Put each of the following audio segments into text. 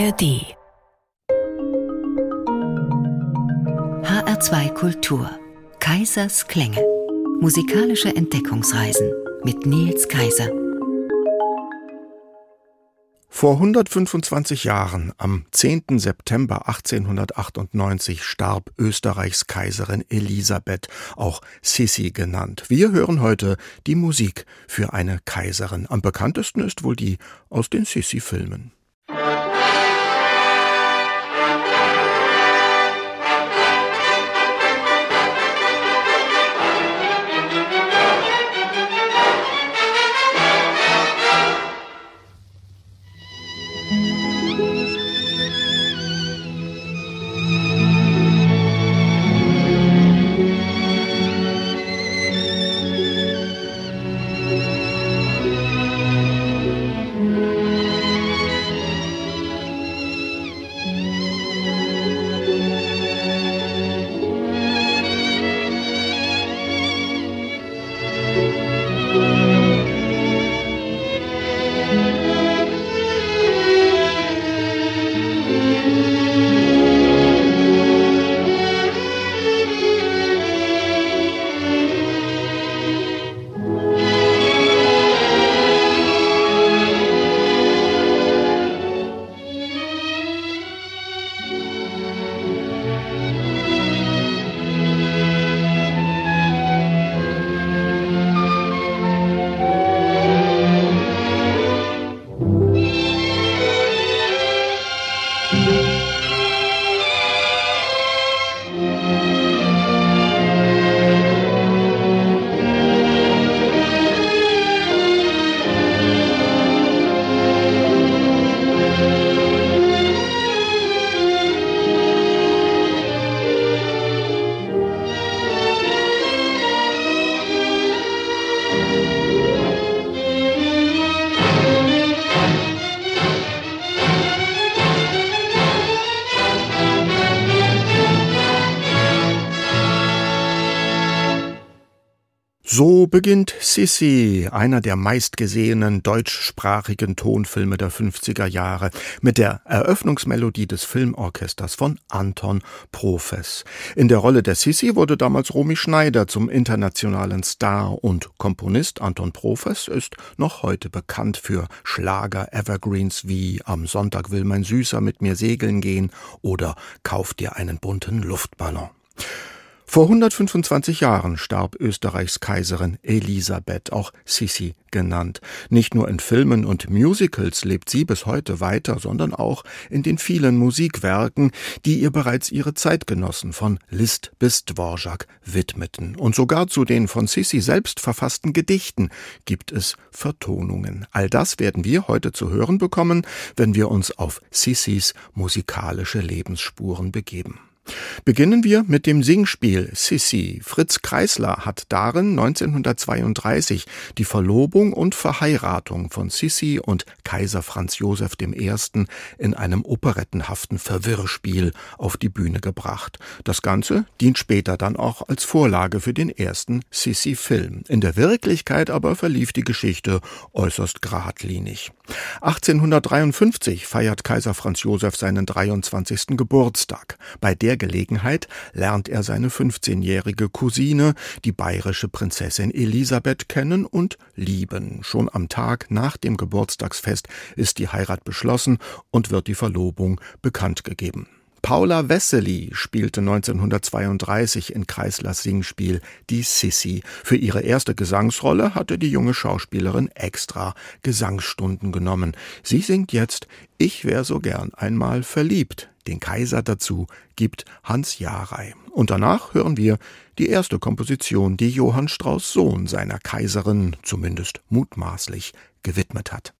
ARD HR2 Kultur Kaisers Klänge Musikalische Entdeckungsreisen mit Nils Kaiser vor 125 Jahren, am 10. September 1898, starb Österreichs Kaiserin Elisabeth, auch Sissi genannt. Wir hören heute die Musik für eine Kaiserin. Am bekanntesten ist wohl die aus den Sissi-Filmen. Beginnt Sissy, einer der meistgesehenen deutschsprachigen Tonfilme der 50er Jahre, mit der Eröffnungsmelodie des Filmorchesters von Anton Profes. In der Rolle der Sissy wurde damals Romy Schneider zum internationalen Star und Komponist Anton Profes ist noch heute bekannt für Schlager Evergreens wie Am Sonntag will mein Süßer mit mir segeln gehen oder Kauf dir einen bunten Luftballon. Vor 125 Jahren starb Österreichs Kaiserin Elisabeth, auch Sissi genannt. Nicht nur in Filmen und Musicals lebt sie bis heute weiter, sondern auch in den vielen Musikwerken, die ihr bereits ihre Zeitgenossen von Liszt bis Dvorak widmeten. Und sogar zu den von Sissi selbst verfassten Gedichten gibt es Vertonungen. All das werden wir heute zu hören bekommen, wenn wir uns auf Sissis musikalische Lebensspuren begeben. Beginnen wir mit dem Singspiel Sissi. Fritz Kreisler hat darin 1932 die Verlobung und Verheiratung von Sissi und Kaiser Franz Josef I. in einem operettenhaften Verwirrspiel auf die Bühne gebracht. Das Ganze dient später dann auch als Vorlage für den ersten Sissi-Film. In der Wirklichkeit aber verlief die Geschichte äußerst geradlinig. 1853 feiert Kaiser Franz Josef seinen 23. Geburtstag. Bei der Gelegenheit lernt er seine 15-jährige Cousine, die bayerische Prinzessin Elisabeth, kennen und lieben. Schon am Tag nach dem Geburtstagsfest ist die Heirat beschlossen und wird die Verlobung bekannt gegeben. Paula Wessely spielte 1932 in Kreislers Singspiel Die Sissy. Für ihre erste Gesangsrolle hatte die junge Schauspielerin extra Gesangsstunden genommen. Sie singt jetzt Ich wär so gern einmal verliebt. Den Kaiser dazu gibt Hans Jarey. Und danach hören wir die erste Komposition, die Johann Strauss Sohn seiner Kaiserin zumindest mutmaßlich gewidmet hat.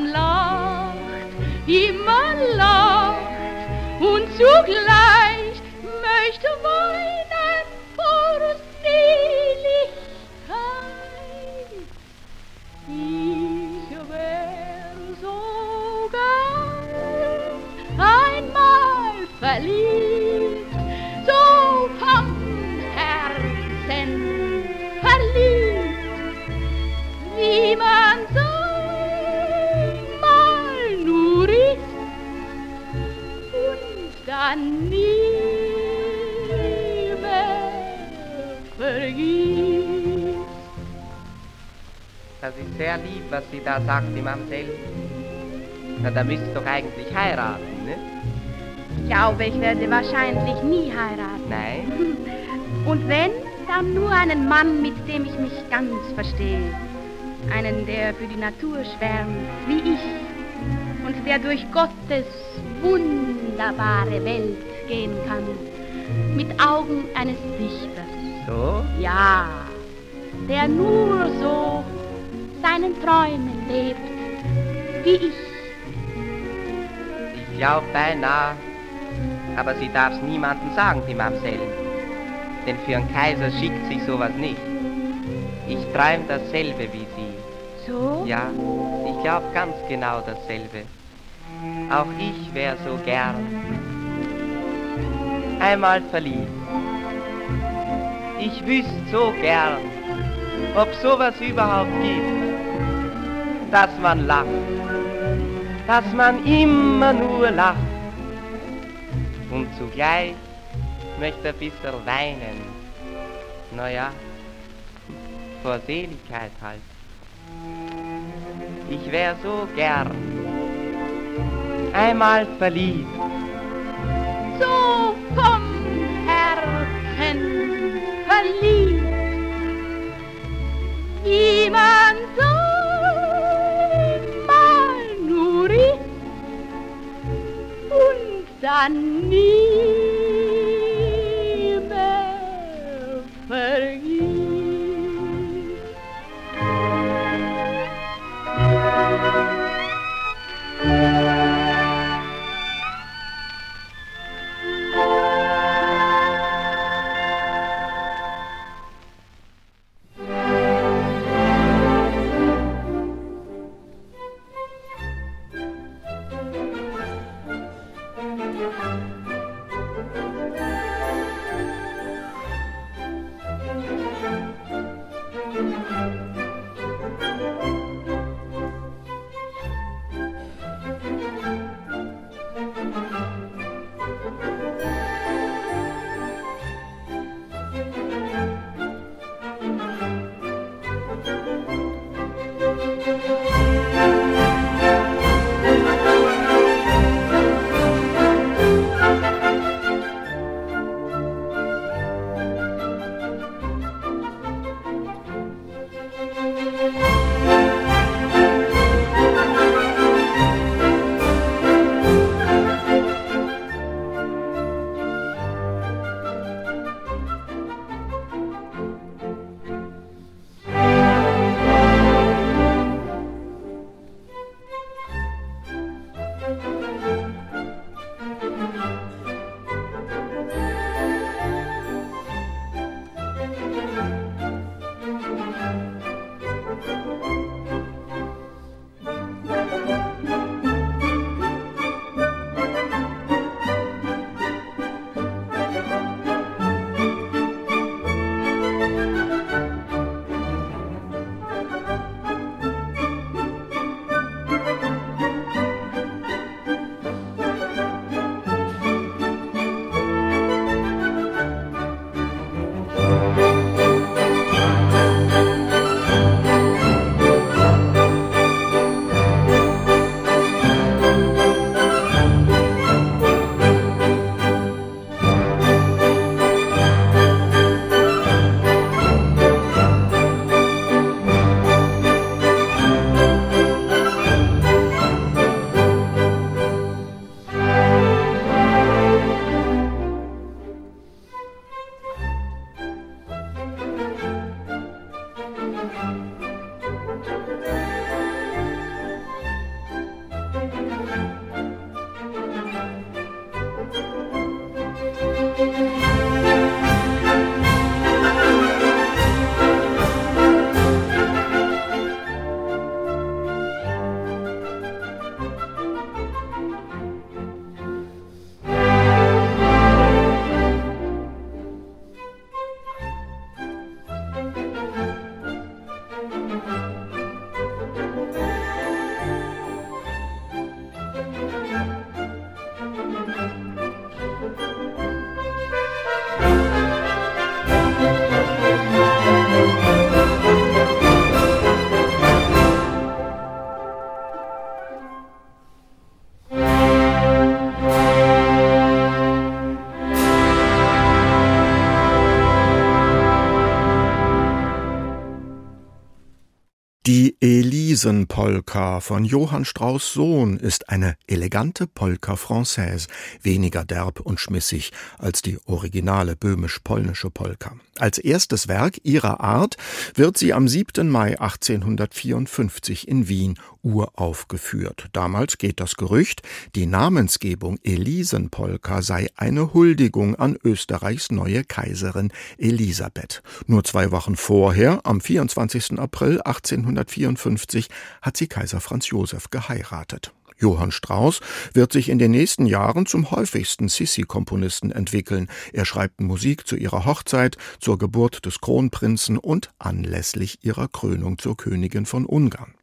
man lacht, wie man lacht und zugleich was sie da sagt, die Mamsell. Na, da müsst ihr doch eigentlich heiraten, ne? Ich glaube, ich werde wahrscheinlich nie heiraten. Nein? Und wenn, dann nur einen Mann, mit dem ich mich ganz verstehe. Einen, der für die Natur schwärmt, wie ich. Und der durch Gottes wunderbare Welt gehen kann. Mit Augen eines Dichters. So? Ja, der nur so seinen Träumen lebt, wie ich. Ich glaub beinahe, aber sie darf's niemandem sagen, die Mamsell. Denn für einen Kaiser schickt sich sowas nicht. Ich träum dasselbe wie sie. So? Ja, ich glaub ganz genau dasselbe. Auch ich wär so gern einmal verliebt. Ich wüsst so gern, ob sowas überhaupt gibt, dass man lacht, dass man immer nur lacht und zugleich möchte ein bisschen weinen. Naja, vor Seligkeit halt. Ich wär so gern einmal verliebt. so vom Herzen verliebt, wie und dann Elisen-Polka von Johann Strauss Sohn ist eine elegante Polka Française, weniger derb und schmissig als die originale böhmisch-polnische Polka. Als erstes Werk ihrer Art wird sie am 7. Mai 1854 in Wien uraufgeführt. Damals geht das Gerücht, die Namensgebung Elisenpolka sei eine Huldigung an Österreichs neue Kaiserin Elisabeth. Nur zwei Wochen vorher, am 24. April 1854, hat sie Kaiser Franz Josef geheiratet. Johann Strauss wird sich in den nächsten Jahren zum häufigsten Sissi-Komponisten entwickeln. Er schreibt Musik zu ihrer Hochzeit, zur Geburt des Kronprinzen und anlässlich ihrer Krönung zur Königin von Ungarn.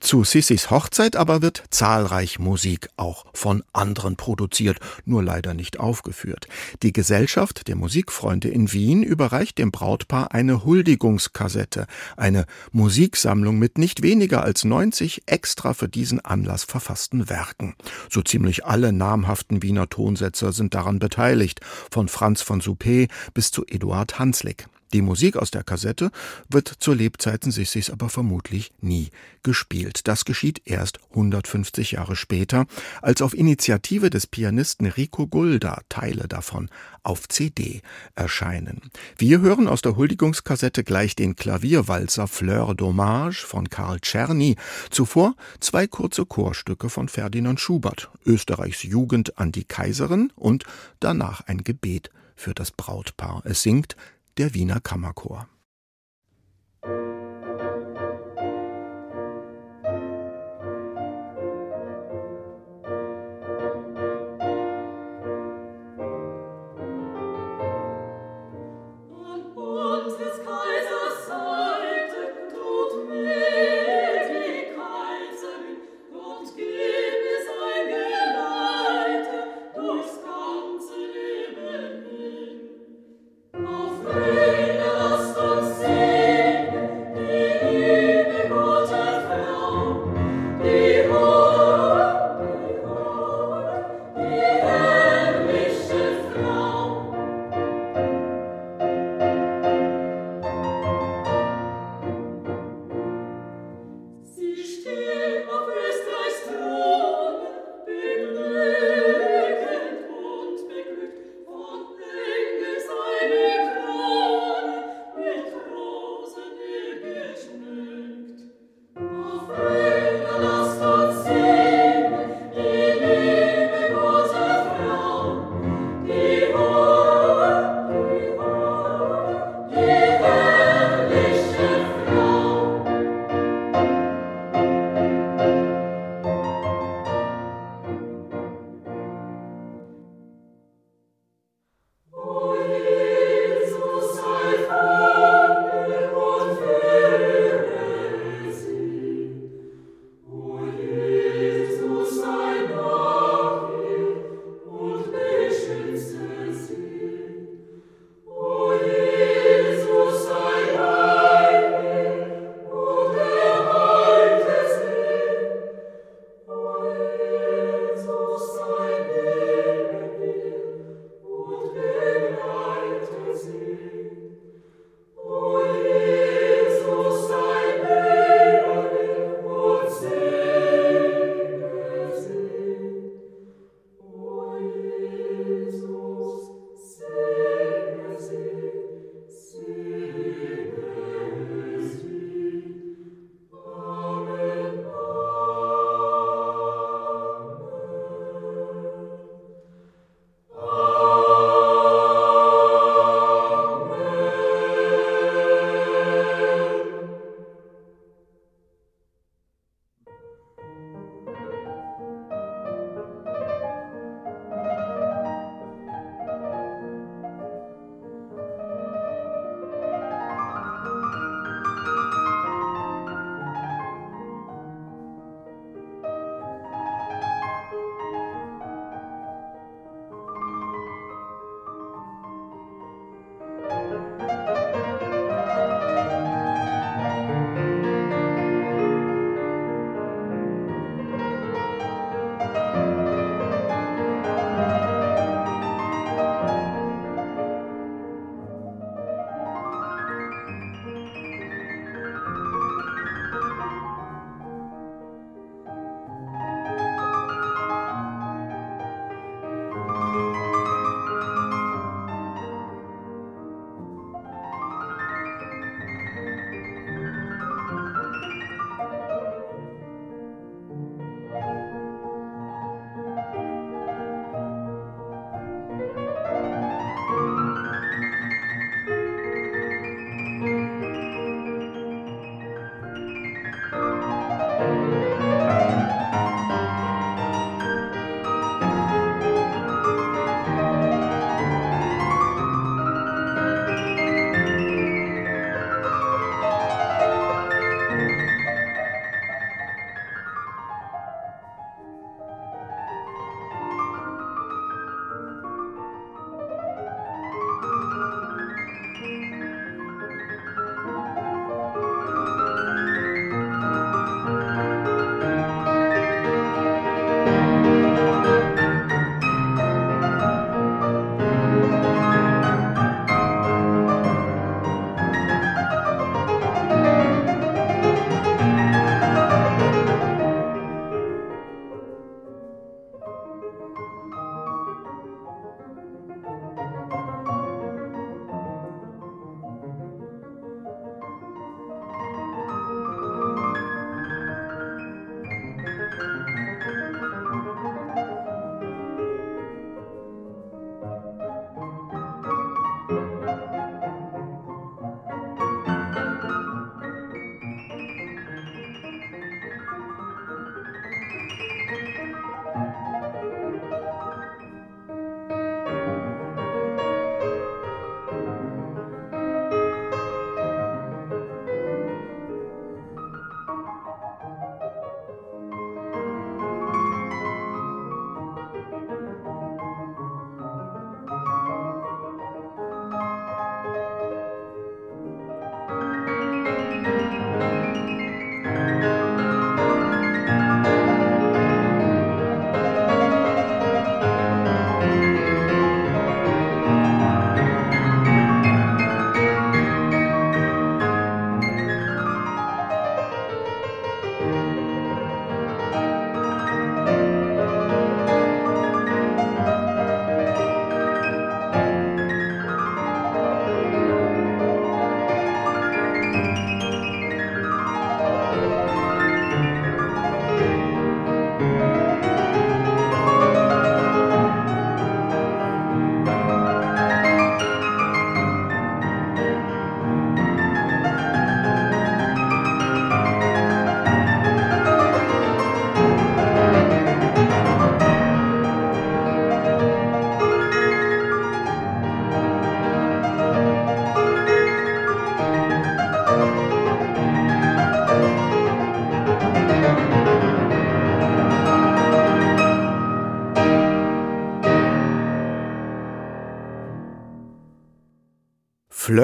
Zu Sissis Hochzeit aber wird zahlreich Musik auch von anderen produziert, nur leider nicht aufgeführt. Die Gesellschaft der Musikfreunde in Wien überreicht dem Brautpaar eine Huldigungskassette, eine Musiksammlung mit nicht weniger als 90 extra für diesen Anlass verfassten Werken. So ziemlich alle namhaften Wiener Tonsetzer sind daran beteiligt, von Franz von Suppé bis zu Eduard Hanslick. Die Musik aus der Kassette wird zur Lebzeiten Sissis aber vermutlich nie gespielt. Das geschieht erst 150 Jahre später, als auf Initiative des Pianisten Rico Gulda Teile davon auf CD erscheinen. Wir hören aus der Huldigungskassette gleich den Klavierwalzer Fleur d'Hommage von Karl Czerny, zuvor zwei kurze Chorstücke von Ferdinand Schubert, Österreichs Jugend an die Kaiserin und danach ein Gebet für das Brautpaar. Es singt der Wiener Kammerchor.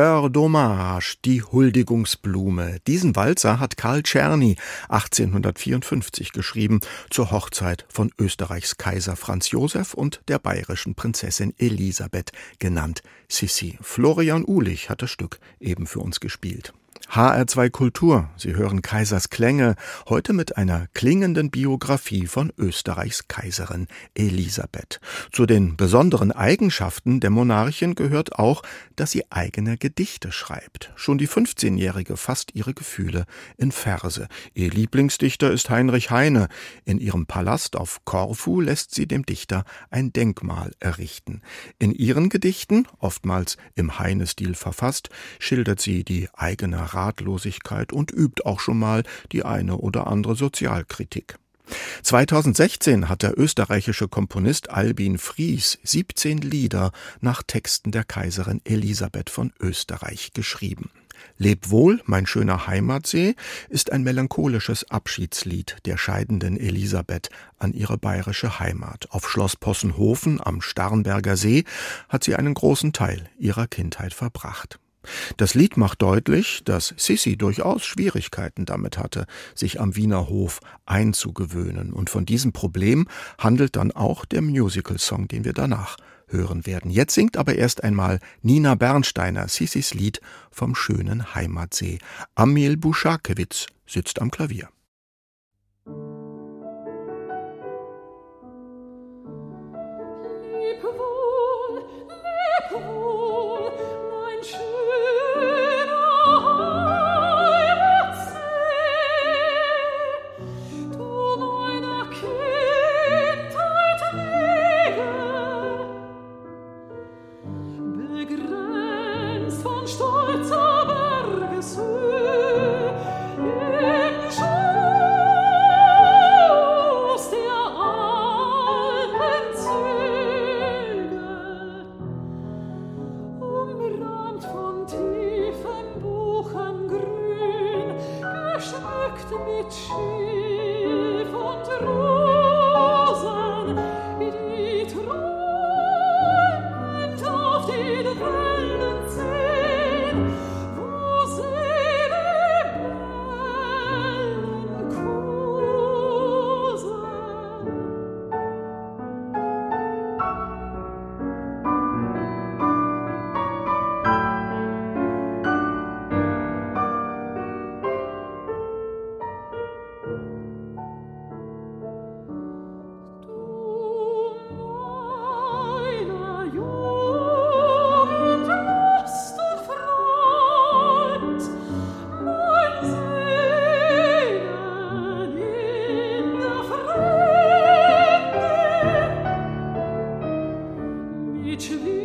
Fleur d'Hommage, die Huldigungsblume. Diesen Walzer hat Karl Czerny 1854 geschrieben, zur Hochzeit von Österreichs Kaiser Franz Josef und der bayerischen Prinzessin Elisabeth, genannt Sissi. Florian Uhlich hat das Stück eben für uns gespielt. HR2 Kultur. Sie hören Kaisers Klänge, heute mit einer klingenden Biografie von Österreichs Kaiserin Elisabeth. Zu den besonderen Eigenschaften der Monarchin gehört auch, dass sie eigene Gedichte schreibt. Schon die 15-Jährige fasst ihre Gefühle in Verse. Ihr Lieblingsdichter ist Heinrich Heine. In ihrem Palast auf Korfu lässt sie dem Dichter ein Denkmal errichten. In ihren Gedichten, oftmals im Heine-Stil verfasst, schildert sie die eigene Ratlosigkeit und übt auch schon mal die eine oder andere Sozialkritik. 2016 hat der österreichische Komponist Albin Fries 17 Lieder nach Texten der Kaiserin Elisabeth von Österreich geschrieben. Leb wohl, mein schöner Heimatsee ist ein melancholisches Abschiedslied der scheidenden Elisabeth an ihre bayerische Heimat. Auf Schloss Possenhofen am Starnberger See hat sie einen großen Teil ihrer Kindheit verbracht. Das Lied macht deutlich, dass Sissi durchaus Schwierigkeiten damit hatte, sich am Wiener Hof einzugewöhnen. Und von diesem Problem handelt dann auch der Musical-Song, den wir danach hören werden. Jetzt singt aber erst einmal Nina Bernsteiner Sissis Lied vom schönen Heimatsee. Amil Buschakewitz sitzt am Klavier. Hiç bir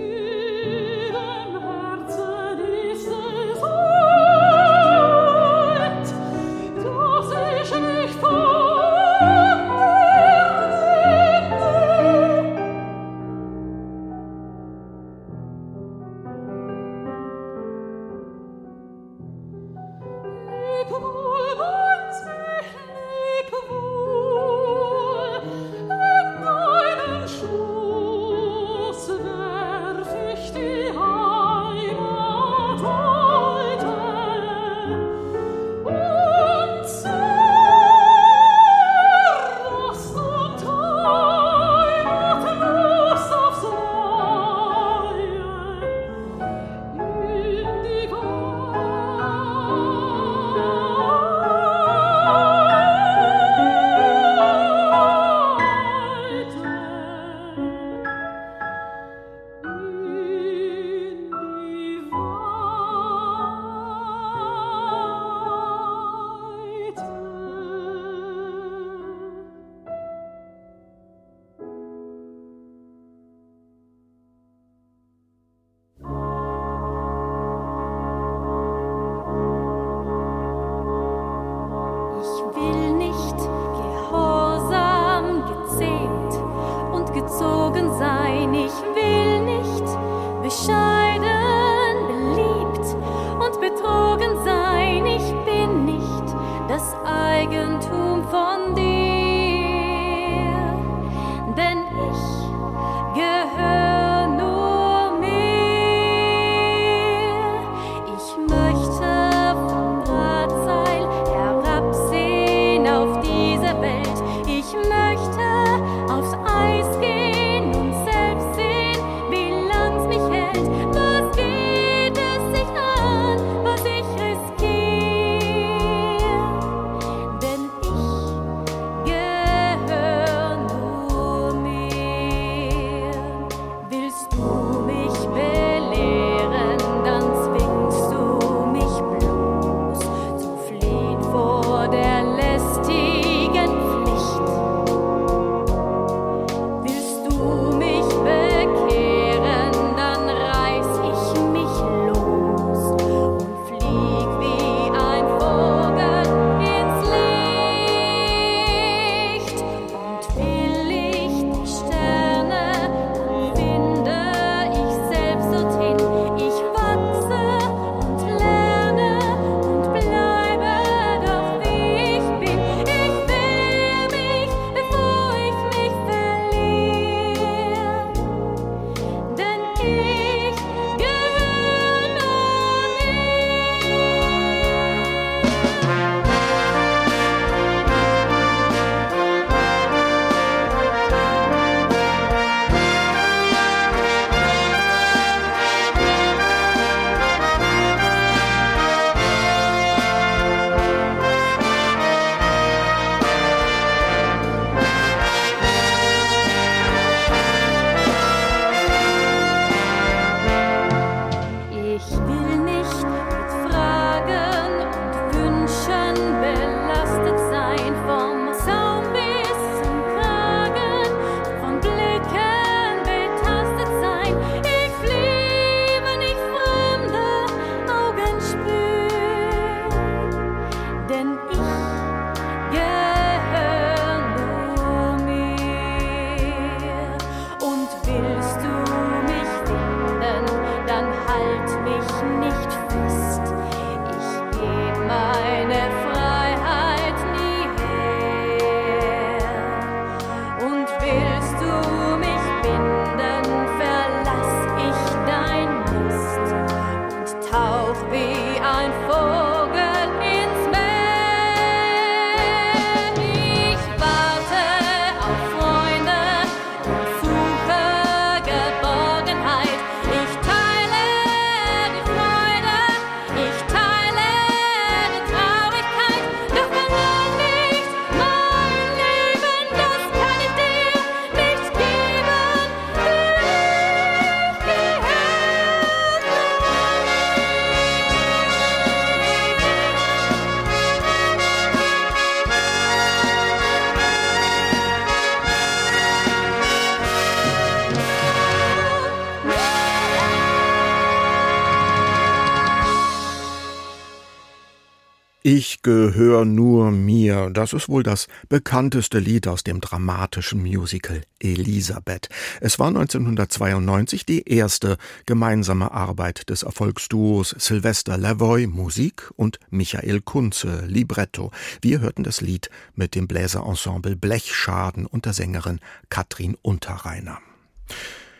Ich gehöre nur mir. Das ist wohl das bekannteste Lied aus dem dramatischen Musical Elisabeth. Es war 1992 die erste gemeinsame Arbeit des Erfolgsduos Sylvester Lavoy Musik und Michael Kunze Libretto. Wir hörten das Lied mit dem Bläserensemble Blechschaden und der Sängerin Katrin Unterreiner.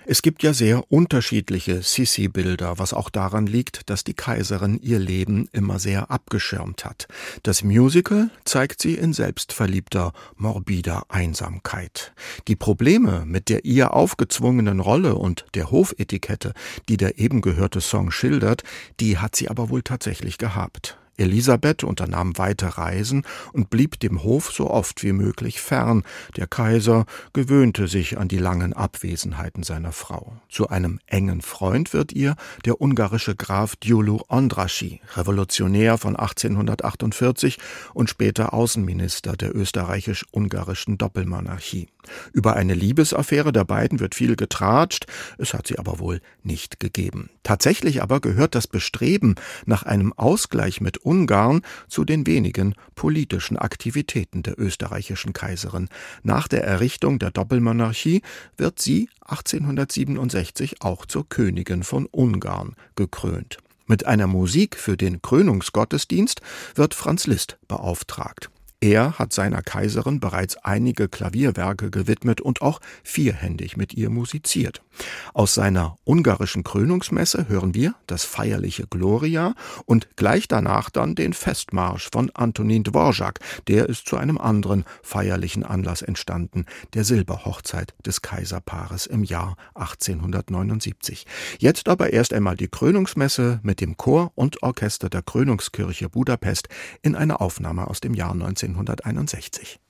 Es gibt ja sehr unterschiedliche Sissi-Bilder, was auch daran liegt, dass die Kaiserin ihr Leben immer sehr abgeschirmt hat. Das Musical zeigt sie in selbstverliebter, morbider Einsamkeit. Die Probleme mit der ihr aufgezwungenen Rolle und der Hofetikette, die der eben gehörte Song schildert, die hat sie aber wohl tatsächlich gehabt. Elisabeth unternahm weite Reisen und blieb dem Hof so oft wie möglich fern. Der Kaiser gewöhnte sich an die langen Abwesenheiten seiner Frau. Zu einem engen Freund wird ihr der ungarische Graf Gyulu Ondraschi, Revolutionär von 1848 und später Außenminister der österreichisch-ungarischen Doppelmonarchie. Über eine Liebesaffäre der beiden wird viel getratscht, es hat sie aber wohl nicht gegeben. Tatsächlich aber gehört das Bestreben nach einem Ausgleich mit Ungarn zu den wenigen politischen Aktivitäten der österreichischen Kaiserin. Nach der Errichtung der Doppelmonarchie wird sie 1867 auch zur Königin von Ungarn gekrönt. Mit einer Musik für den Krönungsgottesdienst wird Franz Liszt beauftragt. Er hat seiner Kaiserin bereits einige Klavierwerke gewidmet und auch vierhändig mit ihr musiziert. Aus seiner ungarischen Krönungsmesse hören wir das feierliche Gloria und gleich danach dann den Festmarsch von Antonin Dvorak. Der ist zu einem anderen feierlichen Anlass entstanden, der Silberhochzeit des Kaiserpaares im Jahr 1879. Jetzt aber erst einmal die Krönungsmesse mit dem Chor und Orchester der Krönungskirche Budapest in einer Aufnahme aus dem Jahr 1961.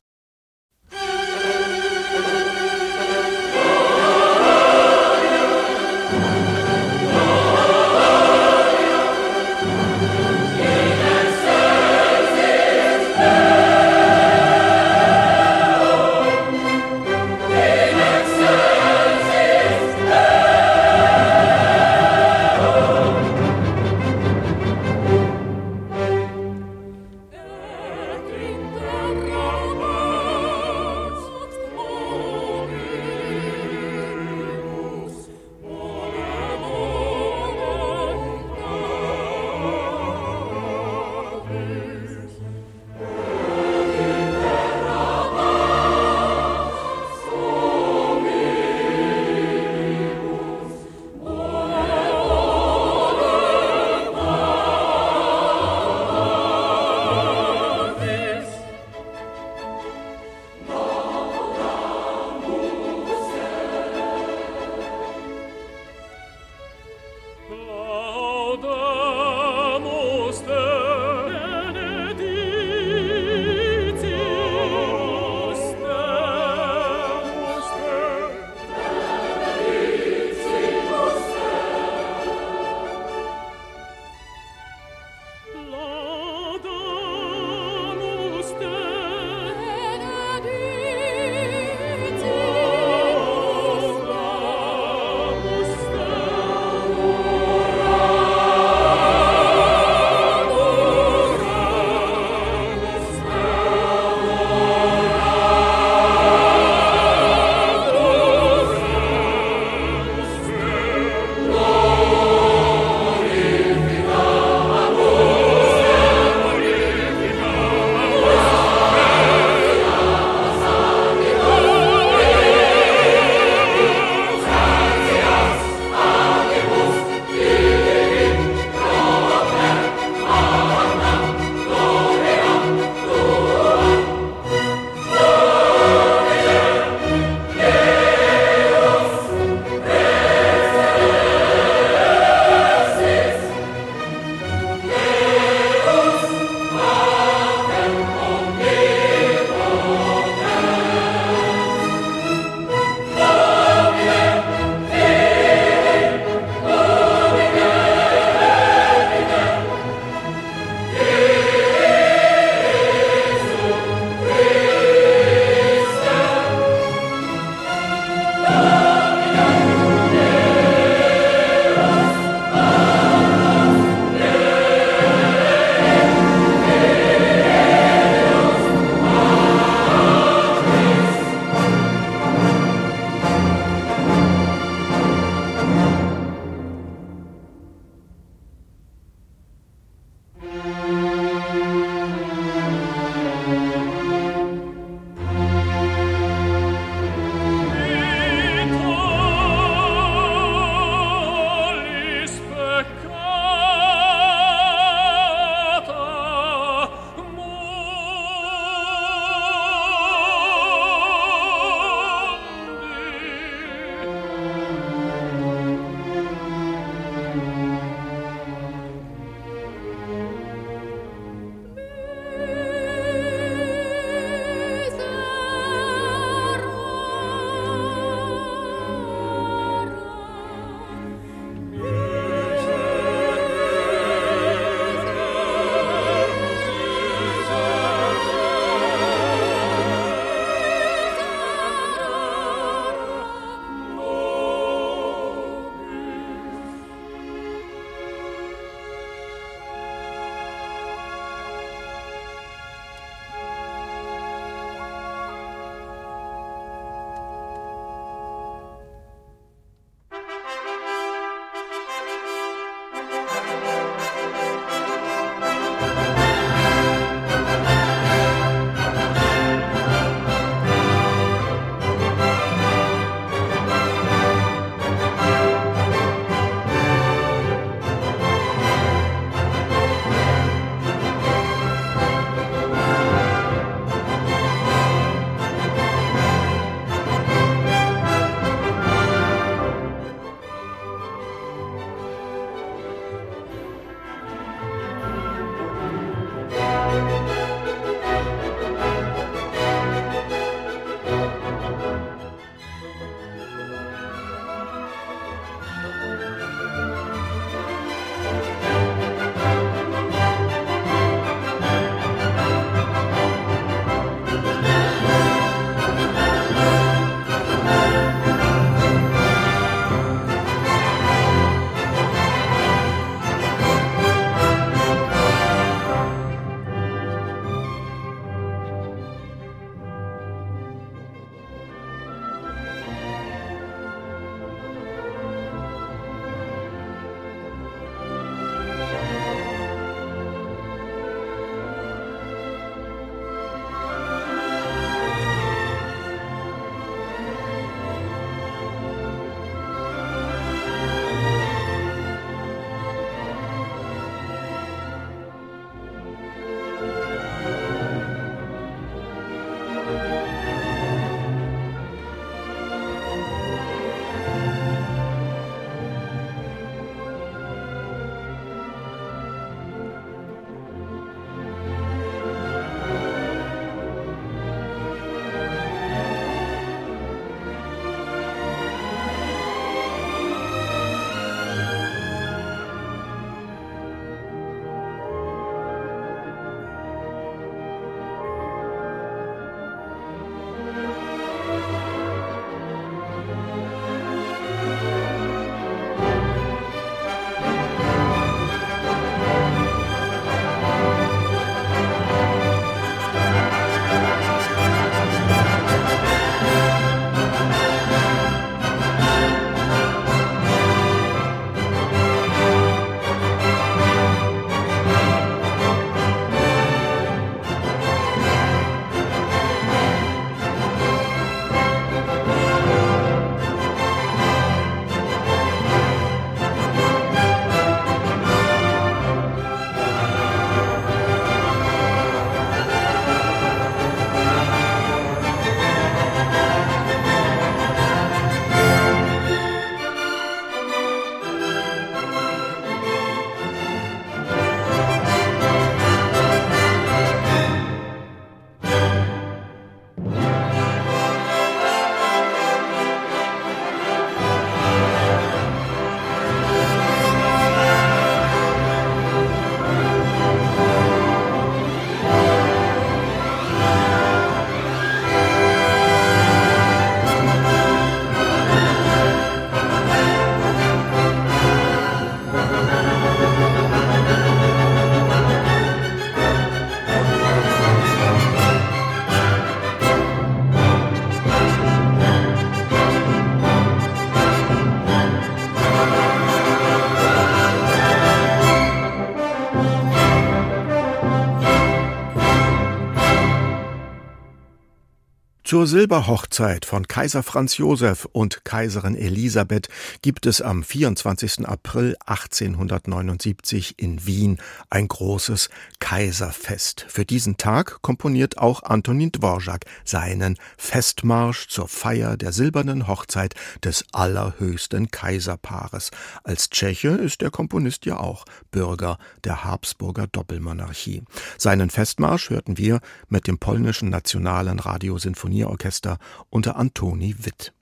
Zur Silberhochzeit von Kaiser Franz Josef und Kaiserin Elisabeth gibt es am 24. April 1879 in Wien ein großes Kaiserfest. Für diesen Tag komponiert auch Antonin Dvorak seinen Festmarsch zur Feier der silbernen Hochzeit des allerhöchsten Kaiserpaares. Als Tscheche ist der Komponist ja auch Bürger der Habsburger Doppelmonarchie. Seinen Festmarsch hörten wir mit dem polnischen Nationalen Radiosinfonie Sinfonieorchester unter Antoni Witt.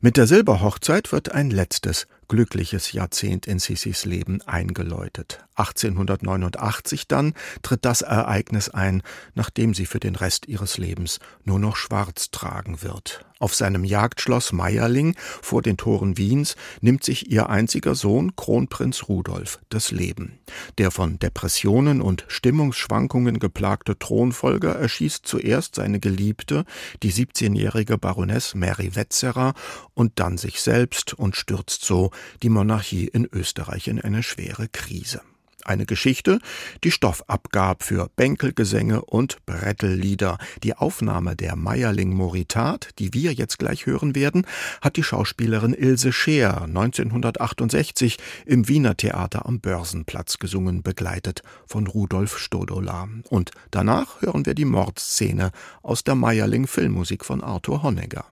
Mit der Silberhochzeit wird ein letztes glückliches Jahrzehnt in Sissis Leben eingeläutet. 1889 dann tritt das Ereignis ein, nachdem sie für den Rest ihres Lebens nur noch schwarz tragen wird. Auf seinem Jagdschloss Meierling vor den Toren Wiens nimmt sich ihr einziger Sohn Kronprinz Rudolf das Leben. Der von Depressionen und Stimmungsschwankungen geplagte Thronfolger erschießt zuerst seine Geliebte, die 17-jährige Baroness Mary Wetzerer, und dann sich selbst und stürzt so die Monarchie in Österreich in eine schwere Krise. Eine Geschichte, die Stoff abgab für Bänkelgesänge und Brettellieder. Die Aufnahme der Meierling Moritat, die wir jetzt gleich hören werden, hat die Schauspielerin Ilse Scheer 1968 im Wiener Theater am Börsenplatz gesungen, begleitet von Rudolf Stodola. Und danach hören wir die Mordszene aus der Meierling Filmmusik von Arthur Honegger.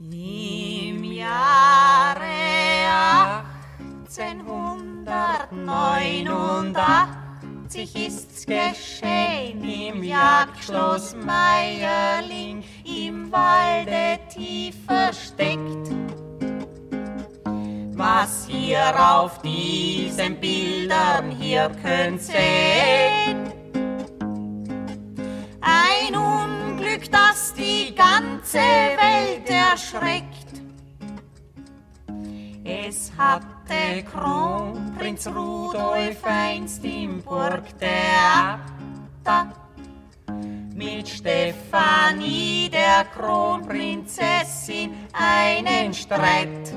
Jahre 1889 ist's geschehen im Jagdschloss Meierling im Walde tief versteckt. Was ihr auf diesen Bildern hier könnt sehen, ein Unglück, das die ganze Welt erschreckt. Es hatte Kronprinz Rudolf einst im Burgtheater mit Stefanie, der Kronprinzessin, einen Streit.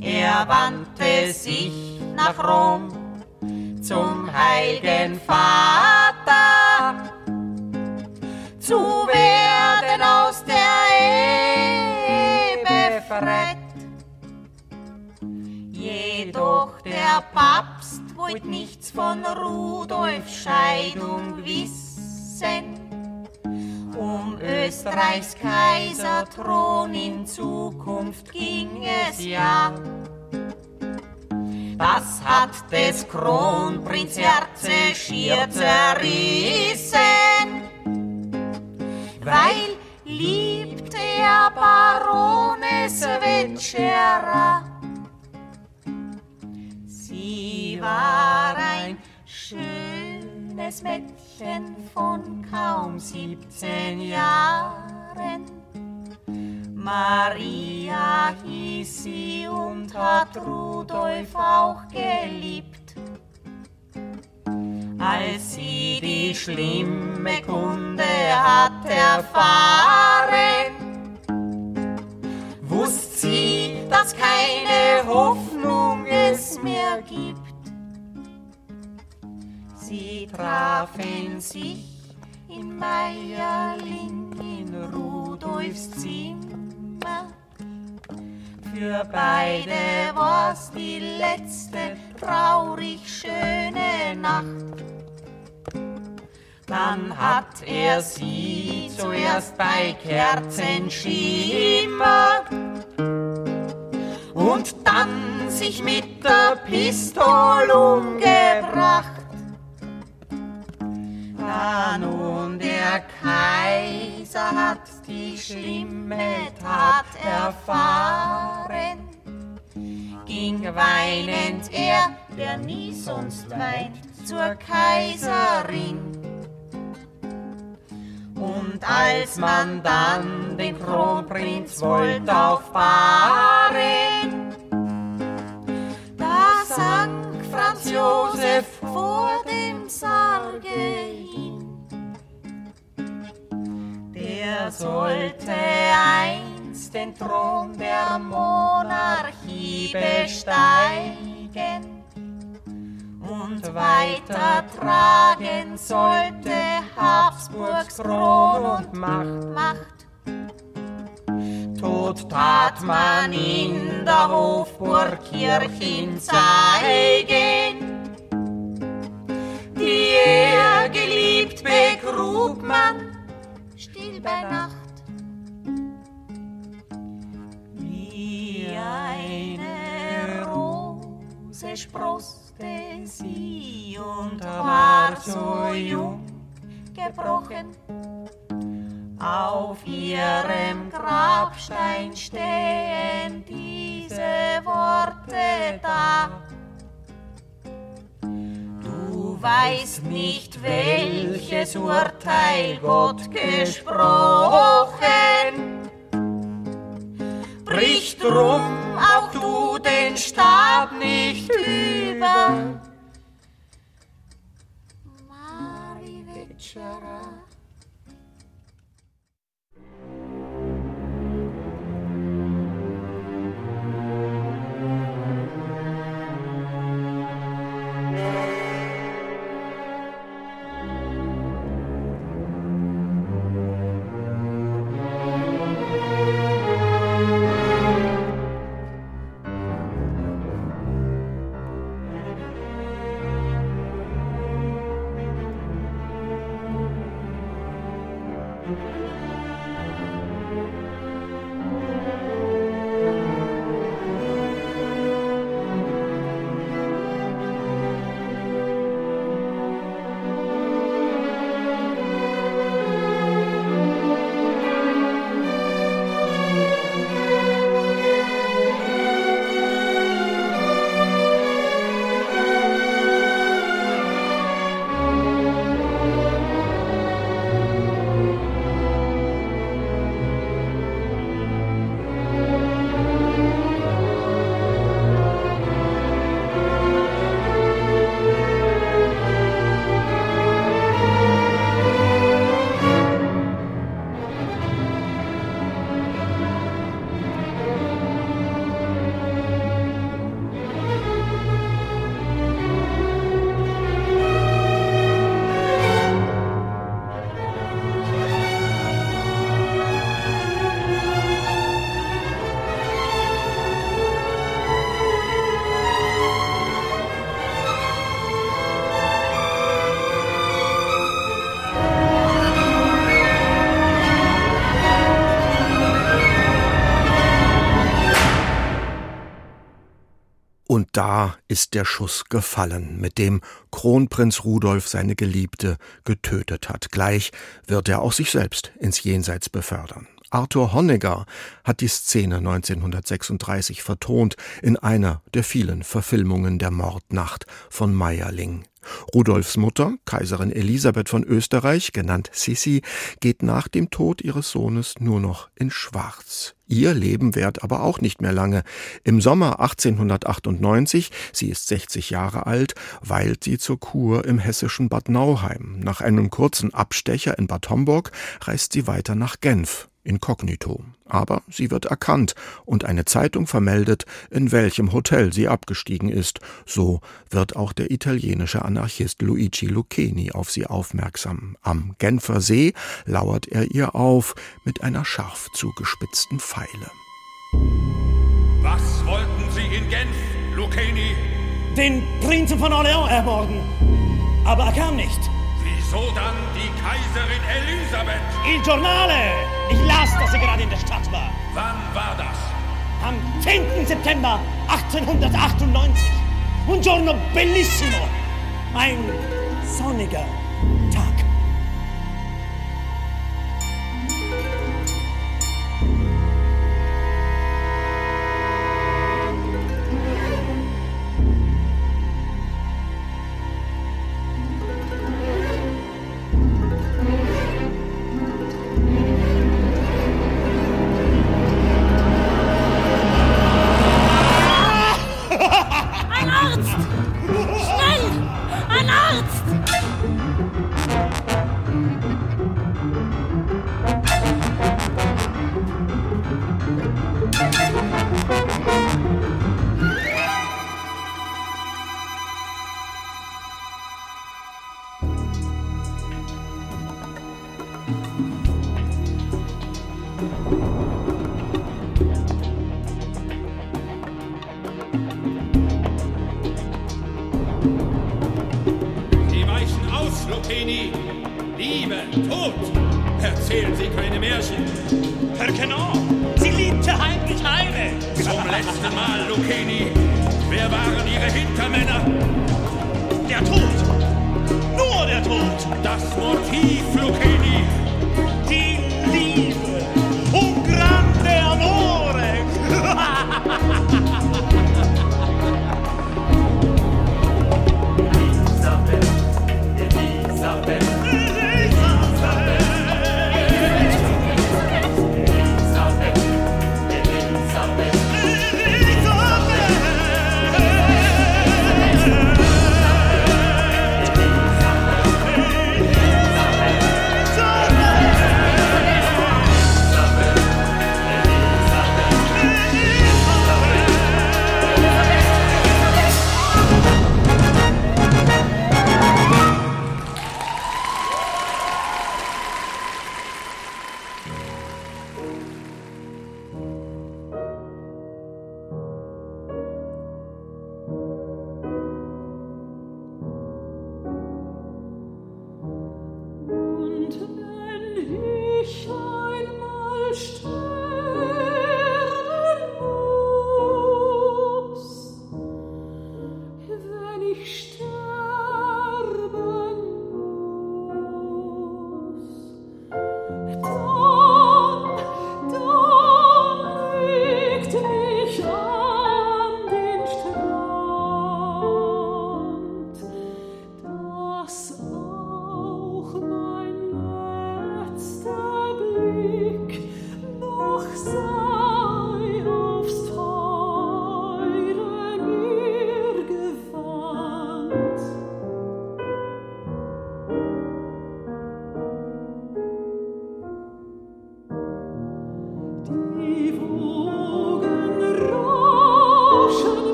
Er wandte sich nach Rom zum heiligen Vater, zu der Papst wollte nichts von Rudolfs Scheidung wissen. Um Österreichs Kaiserthron in Zukunft ging es ja. Das hat des Kronprinz Herze schier zerrissen, weil liebte er Barones Vetschera. War ein schönes Mädchen von kaum 17 Jahren. Maria hieß sie und hat Rudolf auch geliebt. Als sie die schlimme Kunde hat erfahren, wusste sie, dass keine Hoffnung es mehr gibt. Sie trafen sich in Meierling in Rudolfs Zimmer. Für beide war's die letzte traurig schöne Nacht. Dann hat er sie zuerst bei Kerzenschimmer und dann sich mit der Pistole umgebracht. Nun der Kaiser hat die schlimme Tat erfahren, ging weinend er, der nie sonst weint, zur Kaiserin. Und als man dann den Kronprinz wollte aufbahren, da sank Franz Josef vor dem Sarge hin. Der sollte einst den Thron der Monarchie besteigen und weitertragen sollte Habsburgs Thron und Macht. Macht. Tod tat man in der Hofburg Kirchen zeigen, die er geliebt begrub man bei Nacht. Wie eine Rose sproßte sie und war so jung gebrochen auf ihrem Grabstein stehen diese Worte da. Du weißt nicht, welches Urteil Gott gesprochen. Brich drum auch du den Stab nicht über. Mari Večera. Da ist der Schuss gefallen, mit dem Kronprinz Rudolf seine Geliebte getötet hat. Gleich wird er auch sich selbst ins Jenseits befördern. Arthur Honegger hat die Szene 1936 vertont in einer der vielen Verfilmungen der Mordnacht von Meyerling. Rudolfs Mutter, Kaiserin Elisabeth von Österreich, genannt Sissi, geht nach dem Tod ihres Sohnes nur noch in Schwarz. Ihr Leben währt aber auch nicht mehr lange. Im Sommer 1898, sie ist 60 Jahre alt, weilt sie zur Kur im hessischen Bad Nauheim. Nach einem kurzen Abstecher in Bad Homburg reist sie weiter nach Genf inkognito. Aber sie wird erkannt und eine Zeitung vermeldet, in welchem Hotel sie abgestiegen ist. So wird auch der italienische Anarchist Luigi Lucchini auf sie aufmerksam. Am Genfer See lauert er ihr auf mit einer scharf zugespitzten Pfeile. Was wollten Sie in Genf, Lucchini? Den Prinzen von Orléans ermorden. Aber er kam nicht. Wieso dann die Kaiserin Elisabeth? Il Giornale! Ich las, dass sie gerade in der Stadt war. Wann war das? Am 10. September 1898. Un giorno bellissimo. Ein sonniger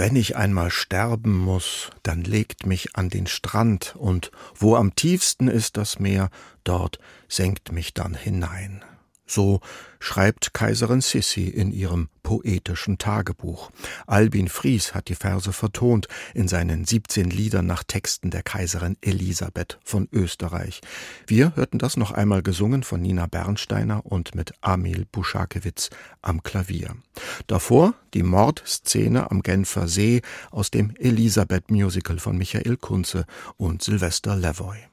wenn ich einmal sterben muss, dann legt mich an den Strand, und wo am tiefsten ist das Meer, dort senkt mich dann hinein. So schreibt Kaiserin Sissi in ihrem poetischen Tagebuch. Albin Fries hat die Verse vertont in seinen 17 Liedern nach Texten der Kaiserin Elisabeth von Österreich. Wir hörten das noch einmal gesungen von Nina Bernsteiner und mit Amil Buschakewitz am Klavier. Davor die Mordszene am Genfer See aus dem Elisabeth Musical von Michael Kunze und Sylvester Lavoy.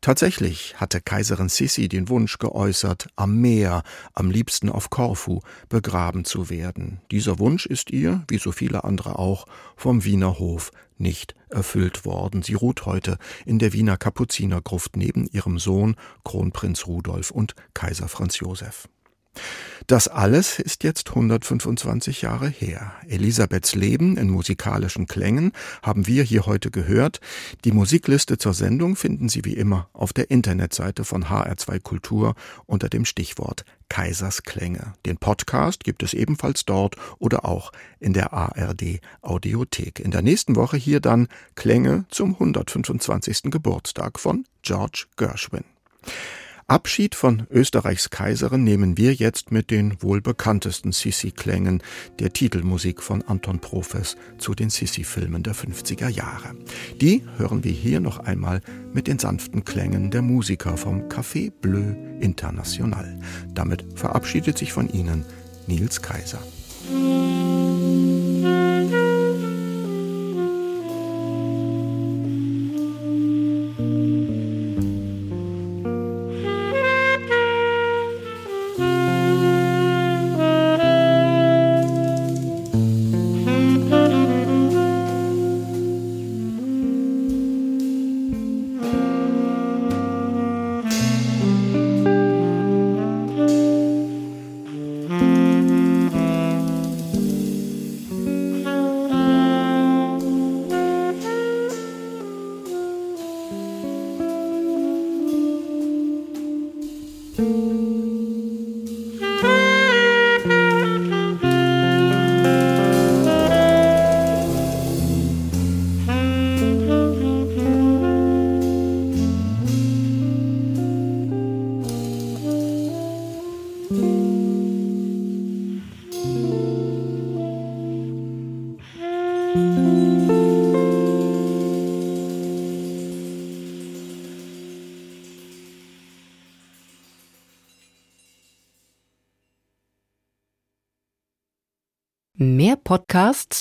Tatsächlich hatte Kaiserin Sissi den Wunsch geäußert, am Meer, am liebsten auf Korfu, begraben zu werden. Dieser Wunsch ist ihr, wie so viele andere auch, vom Wiener Hof nicht erfüllt worden. Sie ruht heute in der Wiener Kapuzinergruft neben ihrem Sohn Kronprinz Rudolf und Kaiser Franz Josef. Das alles ist jetzt 125 Jahre her. Elisabeths Leben in musikalischen Klängen haben wir hier heute gehört. Die Musikliste zur Sendung finden Sie wie immer auf der Internetseite von HR2 Kultur unter dem Stichwort Kaisers Klänge. Den Podcast gibt es ebenfalls dort oder auch in der ARD Audiothek. In der nächsten Woche hier dann Klänge zum 125. Geburtstag von George Gershwin. Abschied von Österreichs Kaiserin nehmen wir jetzt mit den wohl bekanntesten Sissi-Klängen der Titelmusik von Anton Profes zu den Sissi-Filmen der 50er Jahre. Die hören wir hier noch einmal mit den sanften Klängen der Musiker vom Café Bleu International. Damit verabschiedet sich von Ihnen Nils Kaiser.